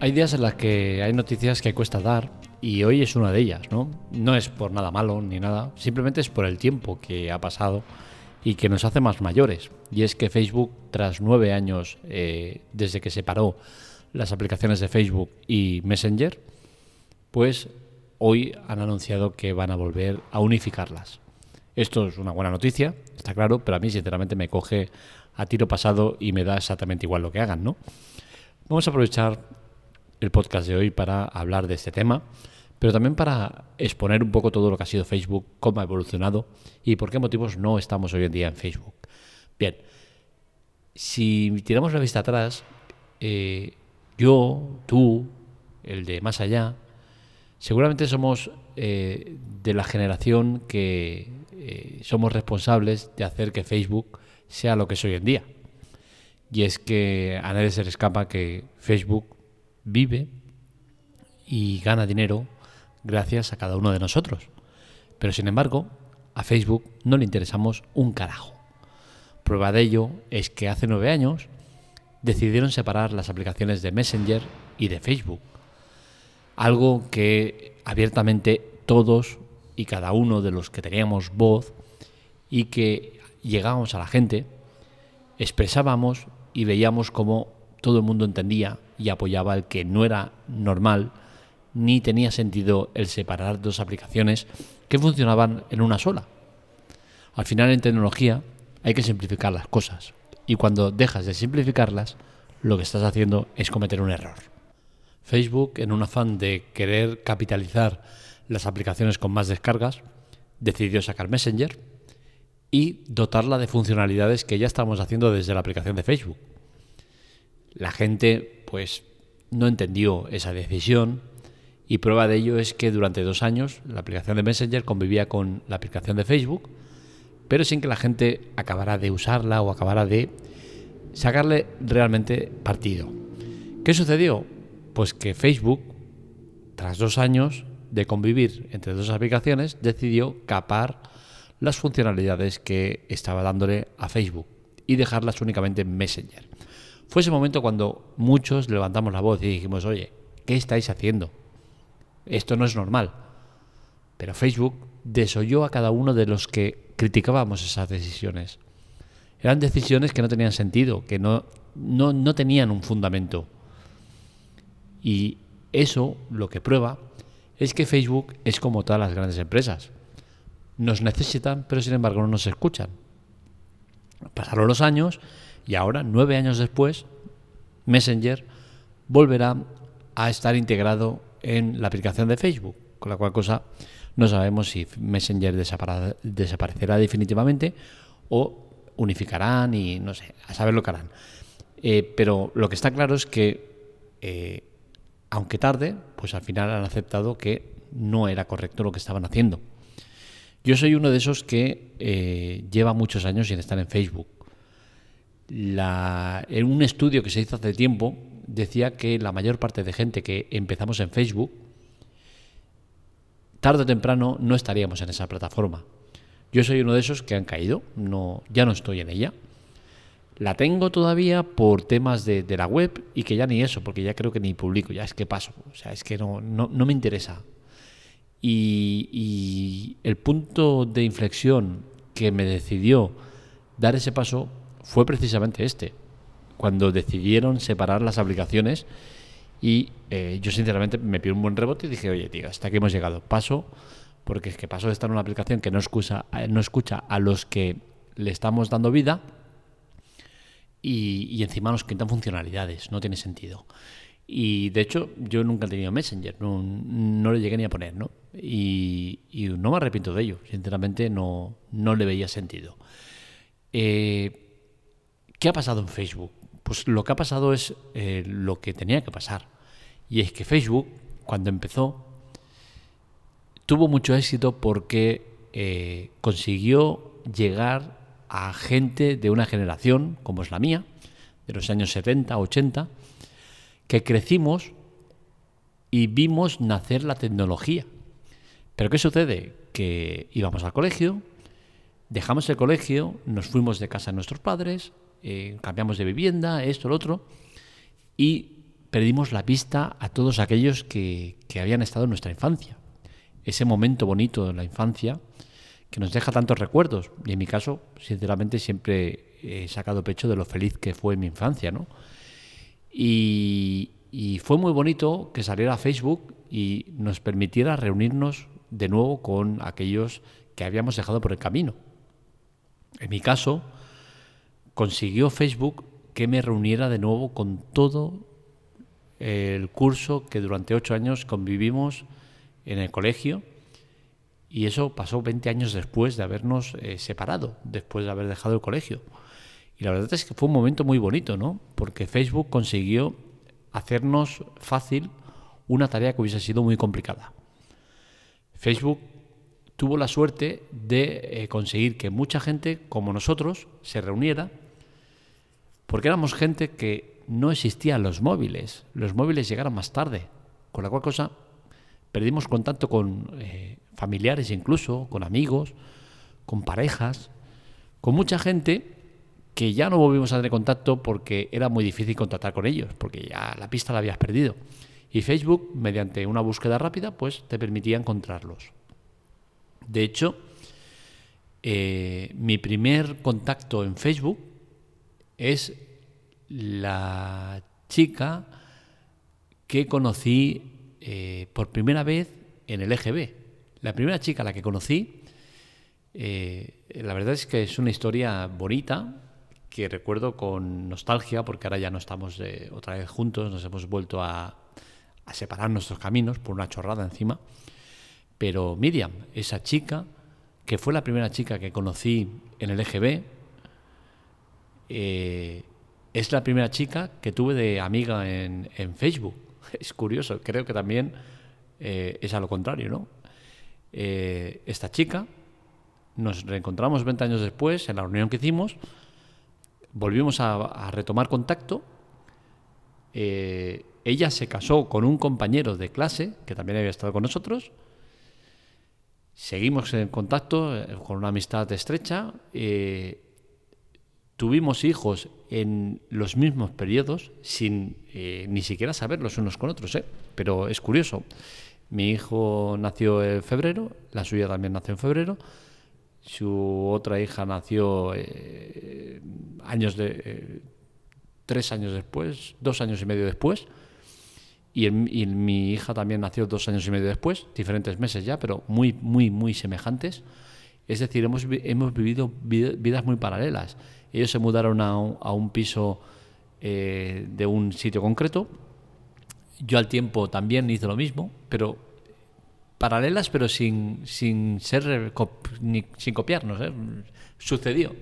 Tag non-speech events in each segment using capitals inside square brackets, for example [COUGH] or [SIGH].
Hay días en los que hay noticias que cuesta dar y hoy es una de ellas, ¿no? No es por nada malo ni nada, simplemente es por el tiempo que ha pasado y que nos hace más mayores. Y es que Facebook, tras nueve años eh, desde que separó las aplicaciones de Facebook y Messenger, pues hoy han anunciado que van a volver a unificarlas. Esto es una buena noticia, está claro, pero a mí sinceramente me coge a tiro pasado y me da exactamente igual lo que hagan, ¿no? Vamos a aprovechar el podcast de hoy para hablar de este tema, pero también para exponer un poco todo lo que ha sido Facebook, cómo ha evolucionado y por qué motivos no estamos hoy en día en Facebook. Bien, si tiramos la vista atrás, eh, yo, tú, el de más allá, seguramente somos eh, de la generación que eh, somos responsables de hacer que Facebook sea lo que es hoy en día. Y es que a nadie se le escapa que Facebook vive y gana dinero gracias a cada uno de nosotros. Pero sin embargo, a Facebook no le interesamos un carajo. Prueba de ello es que hace nueve años decidieron separar las aplicaciones de Messenger y de Facebook. Algo que abiertamente todos y cada uno de los que teníamos voz y que llegábamos a la gente, expresábamos y veíamos cómo todo el mundo entendía y apoyaba el que no era normal ni tenía sentido el separar dos aplicaciones que funcionaban en una sola. Al final en tecnología hay que simplificar las cosas y cuando dejas de simplificarlas lo que estás haciendo es cometer un error. Facebook, en un afán de querer capitalizar las aplicaciones con más descargas, decidió sacar Messenger y dotarla de funcionalidades que ya estamos haciendo desde la aplicación de Facebook. La gente pues no entendió esa decisión y prueba de ello es que durante dos años la aplicación de Messenger convivía con la aplicación de Facebook, pero sin que la gente acabara de usarla o acabara de sacarle realmente partido. ¿Qué sucedió? Pues que Facebook, tras dos años de convivir entre dos aplicaciones, decidió capar las funcionalidades que estaba dándole a Facebook y dejarlas únicamente en Messenger. Fue ese momento cuando muchos levantamos la voz y dijimos, oye, ¿qué estáis haciendo? Esto no es normal. Pero Facebook desoyó a cada uno de los que criticábamos esas decisiones. Eran decisiones que no tenían sentido, que no, no, no tenían un fundamento. Y eso lo que prueba es que Facebook es como todas las grandes empresas. Nos necesitan, pero sin embargo no nos escuchan. Pasaron los años y ahora, nueve años después, Messenger volverá a estar integrado en la aplicación de Facebook, con la cual cosa no sabemos si Messenger desaparecerá definitivamente o unificarán y no sé, a saber lo que harán. Eh, pero lo que está claro es que, eh, aunque tarde, pues al final han aceptado que no era correcto lo que estaban haciendo. Yo soy uno de esos que eh, lleva muchos años sin estar en Facebook en un estudio que se hizo hace tiempo decía que la mayor parte de gente que empezamos en Facebook, tarde o temprano no estaríamos en esa plataforma. Yo soy uno de esos que han caído, no, ya no estoy en ella. La tengo todavía por temas de, la web y que ya ni eso, porque ya creo que ni publico, ya es que paso, o sea, es que no, no, me interesa. Y el punto de inflexión que me decidió dar ese paso fue precisamente este, cuando decidieron separar las aplicaciones y eh, yo sinceramente me pido un buen rebote y dije, oye, tío, hasta aquí hemos llegado. Paso, porque es que paso de estar en una aplicación que no escucha, eh, no escucha a los que le estamos dando vida y, encima nos quitan funcionalidades, no tiene sentido. Y de hecho, yo nunca he tenido Messenger, no, no le llegué ni a poner, ¿no? Y, no me arrepiento de ello, sinceramente no, no le veía sentido. Eh, ¿Qué ha pasado en Facebook? Pues lo que ha pasado es eh, lo que tenía que pasar. Y es que Facebook, cuando empezó, tuvo mucho éxito porque eh, consiguió llegar a gente de una generación, como es la mía, de los años 70, 80, que crecimos y vimos nacer la tecnología. Pero ¿qué sucede? Que íbamos al colegio, dejamos el colegio, nos fuimos de casa a nuestros padres, eh, cambiamos de vivienda, esto, lo otro, y perdimos la pista a todos aquellos que, que habían estado en nuestra infancia. Ese momento bonito de la infancia que nos deja tantos recuerdos. Y en mi caso, sinceramente, siempre he sacado pecho de lo feliz que fue mi infancia, ¿no? Y, y fue muy bonito que saliera Facebook y nos permitiera reunirnos de nuevo con aquellos que habíamos dejado por el camino. En mi caso, consiguió Facebook que me reuniera de nuevo con todo el curso que durante ocho años convivimos en el colegio y eso pasó 20 años después de habernos eh, separado, después de haber dejado el colegio. Y la verdad es que fue un momento muy bonito, ¿no? Porque Facebook consiguió hacernos fácil una tarea que hubiese sido muy complicada. Facebook tuvo la suerte de eh, conseguir que mucha gente como nosotros se reuniera, porque éramos gente que no existían los móviles, los móviles llegaron más tarde, con la cual cosa perdimos contacto con eh, familiares incluso, con amigos, con parejas, con mucha gente que ya no volvimos a tener contacto porque era muy difícil contactar con ellos, porque ya la pista la habías perdido. Y Facebook, mediante una búsqueda rápida, pues te permitía encontrarlos. De hecho, eh, mi primer contacto en Facebook es la chica que conocí eh, por primera vez en el EGB. La primera chica a la que conocí, eh, la verdad es que es una historia bonita que recuerdo con nostalgia porque ahora ya no estamos otra vez juntos, nos hemos vuelto a, a separar nuestros caminos por una chorrada encima. Pero Miriam, esa chica, que fue la primera chica que conocí en el EGB, eh, es la primera chica que tuve de amiga en, Facebook. [LAUGHS] Es curioso, creo que también eh, es a lo contrario, ¿no? Eh, esta chica, nos reencontramos 20 años después en la reunión que hicimos, volvimos a, retomar contacto. ella se casó con un compañero de clase que también había estado con nosotros Seguimos en contacto con una amistad estrecha. Tuvimos hijos en los mismos periodos sin eh, ni siquiera saberlos unos con otros, pero es curioso. Mi hijo nació en febrero, la suya también nació en febrero, su otra hija nació años de tres años después, dos años y medio después. Y, mi hija también nació dos años y medio después, diferentes meses ya, pero muy, muy, muy semejantes. Es decir, hemos, hemos vivido vidas muy paralelas. Ellos se mudaron a un, piso eh, de un sitio concreto. Yo al tiempo también hice lo mismo, pero paralelas, pero sin, sin ser sin copiarnos. ¿eh? Sucedió.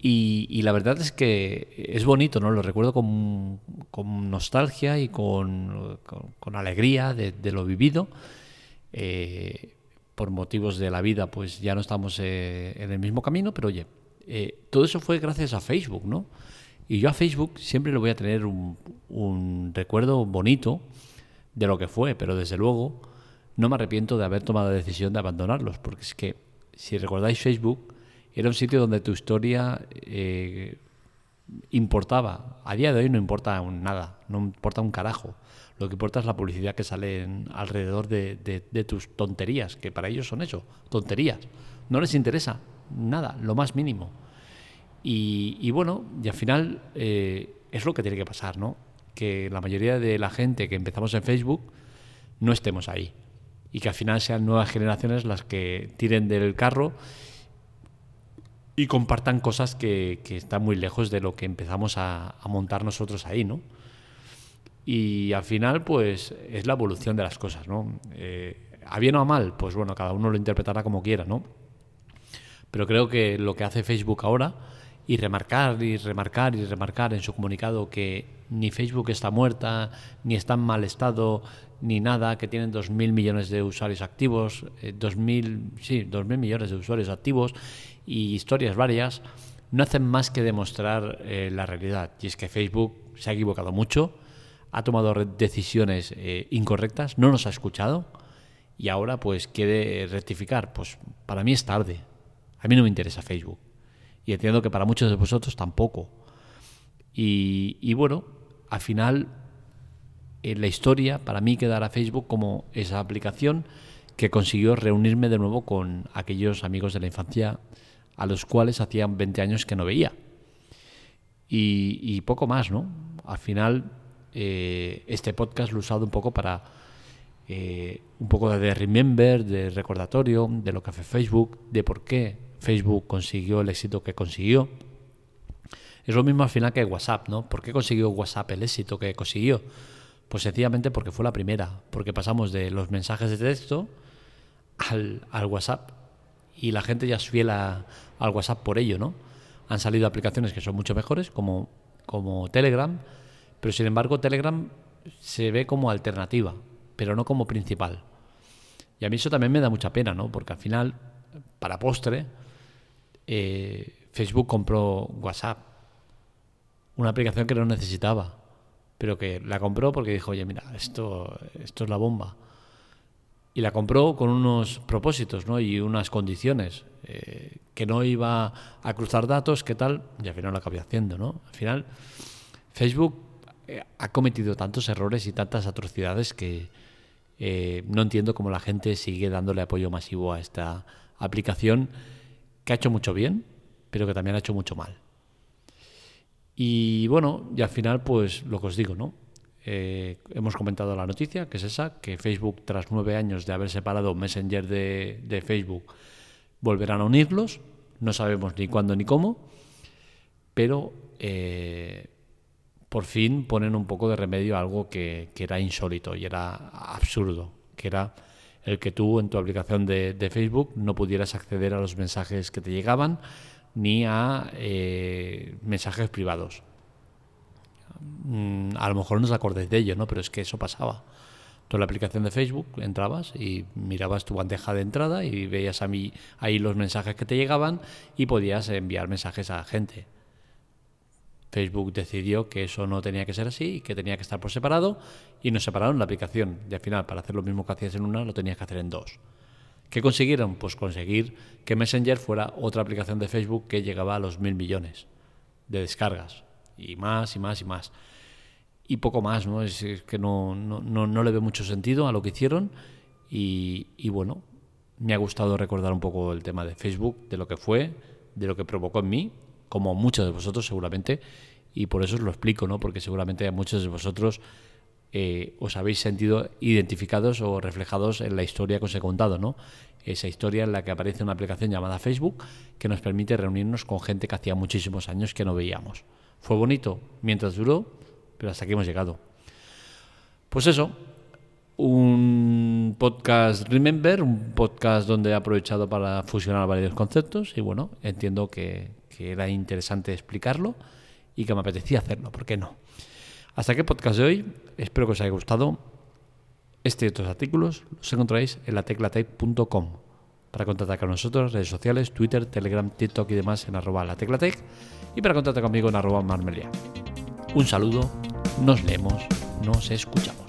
Y, la verdad es que es bonito, ¿no? Lo recuerdo con, nostalgia y con, alegría de, lo vivido. Eh, por motivos de la vida, pues ya no estamos eh, en el mismo camino, pero oye, eh, todo eso fue gracias a Facebook, ¿no? Y yo a Facebook siempre le voy a tener un, un recuerdo bonito de lo que fue, pero desde luego no me arrepiento de haber tomado la decisión de abandonarlos, porque es que si recordáis Facebook, era un sitio donde tu historia eh, importaba. A día de hoy no importa nada, no importa un carajo. Lo que importa es la publicidad que sale alrededor de, tus tonterías, que para ellos son eso, tonterías. No les interesa nada, lo más mínimo. Y, bueno, y al final eh, es lo que tiene que pasar, ¿no? Que la mayoría de la gente que empezamos en Facebook no estemos ahí. Y que al final sean nuevas generaciones las que tiren del carro y compartan cosas que, están muy lejos de lo que empezamos a, montar nosotros ahí, ¿no? Y al final, pues, es la evolución de las cosas, ¿no? Eh, a bien o a mal, pues bueno, cada uno lo interpretará como quiera, ¿no? Pero creo que lo que hace Facebook ahora, y remarcar y remarcar y remarcar en su comunicado que ni Facebook está muerta, ni está en mal estado, ni nada, que tienen 2.000 millones de usuarios activos, 2.000, eh, sí, 2.000 millones de usuarios activos y historias varias no hacen más que demostrar eh, la realidad. Y es que Facebook se ha equivocado mucho, ha tomado decisiones eh, incorrectas, no nos ha escuchado y ahora pues quiere rectificar. Pues para mí es tarde. A mí no me interesa Facebook. Y entiendo que para muchos de vosotros tampoco. Y, y bueno, al final en la historia para mí quedará Facebook como esa aplicación que consiguió reunirme de nuevo con aquellos amigos de la infancia a los cuales hacían 20 años que no veía. Y, poco más, ¿no? Al final, eh, este podcast lo he usado un poco para eh, un poco de remember, de recordatorio de lo que hace Facebook, de por qué Facebook consiguió el éxito que consiguió. Es lo mismo al final que WhatsApp, ¿no? ¿Por qué consiguió WhatsApp el éxito que consiguió? Pues sencillamente porque fue la primera, porque pasamos de los mensajes de texto al, WhatsApp y la gente ya es fiel al WhatsApp por ello, ¿no? Han salido aplicaciones que son mucho mejores, como, como Telegram, pero sin embargo Telegram se ve como alternativa, pero no como principal. Y a mí eso también me da mucha pena, ¿no? Porque al final, para postre, eh, Facebook compró WhatsApp, una aplicación que no necesitaba pero que la compró porque dijo, oye, mira, esto, esto es la bomba. Y la compró con unos propósitos ¿no? y unas condiciones, eh, que no iba a cruzar datos, qué tal, y al final lo acabé haciendo. ¿no? Al final, Facebook eh, ha cometido tantos errores y tantas atrocidades que eh, no entiendo cómo la gente sigue dándole apoyo masivo a esta aplicación que ha hecho mucho bien, pero que también ha hecho mucho mal. Y bueno, y al final, pues lo que os digo, ¿no? Eh, hemos comentado la noticia, que es esa, que Facebook, tras nueve años de haber separado Messenger de, Facebook, volverán a unirlos. No sabemos ni cuándo ni cómo, pero eh, por fin ponen un poco de remedio a algo que, era insólito y era absurdo, que era el que tú en tu aplicación de, Facebook no pudieras acceder a los mensajes que te llegaban ni a eh, mensajes privados. Mm, a lo mejor no os acordáis de ello, ¿no? Pero es que eso pasaba. Tú en la aplicación de Facebook entrabas y mirabas tu bandeja de entrada y veías a mí ahí los mensajes que te llegaban y podías enviar mensajes a la gente. Facebook decidió que eso no tenía que ser así y que tenía que estar por separado y nos separaron la aplicación. Y al final, para hacer lo mismo que hacías en una, lo tenías que hacer en dos. ¿Qué consiguieron? Pues conseguir que Messenger fuera otra aplicación de Facebook que llegaba a los mil millones de descargas. Y más y más y más. Y poco más, ¿no? Es, que no, no, le veo mucho sentido a lo que hicieron. Y, bueno, me ha gustado recordar un poco el tema de Facebook, de lo que fue, de lo que provocó en mí, como muchos de vosotros seguramente. Y por eso os lo explico, ¿no? Porque seguramente a muchos de vosotros eh, os habéis sentido identificados o reflejados en la historia que os he contado, ¿no? Esa historia en la que aparece una aplicación llamada Facebook que nos permite reunirnos con gente que hacía muchísimos años que no veíamos. Fue bonito mientras duró, pero hasta aquí hemos llegado. Pues eso, un podcast Remember, un podcast donde he aprovechado para fusionar varios conceptos y bueno, entiendo que, era interesante explicarlo y que me apetecía hacerlo, ¿por qué no? Hasta aquí el podcast de hoy. Espero que os haya gustado. Este y otros artículos los encontráis en lateclatec.com. Para contactar con nosotros, redes sociales, Twitter, Telegram, TikTok y demás en arroba lateclatec. Y para contactar conmigo en arroba marmelia. Un saludo, nos leemos, nos escuchamos.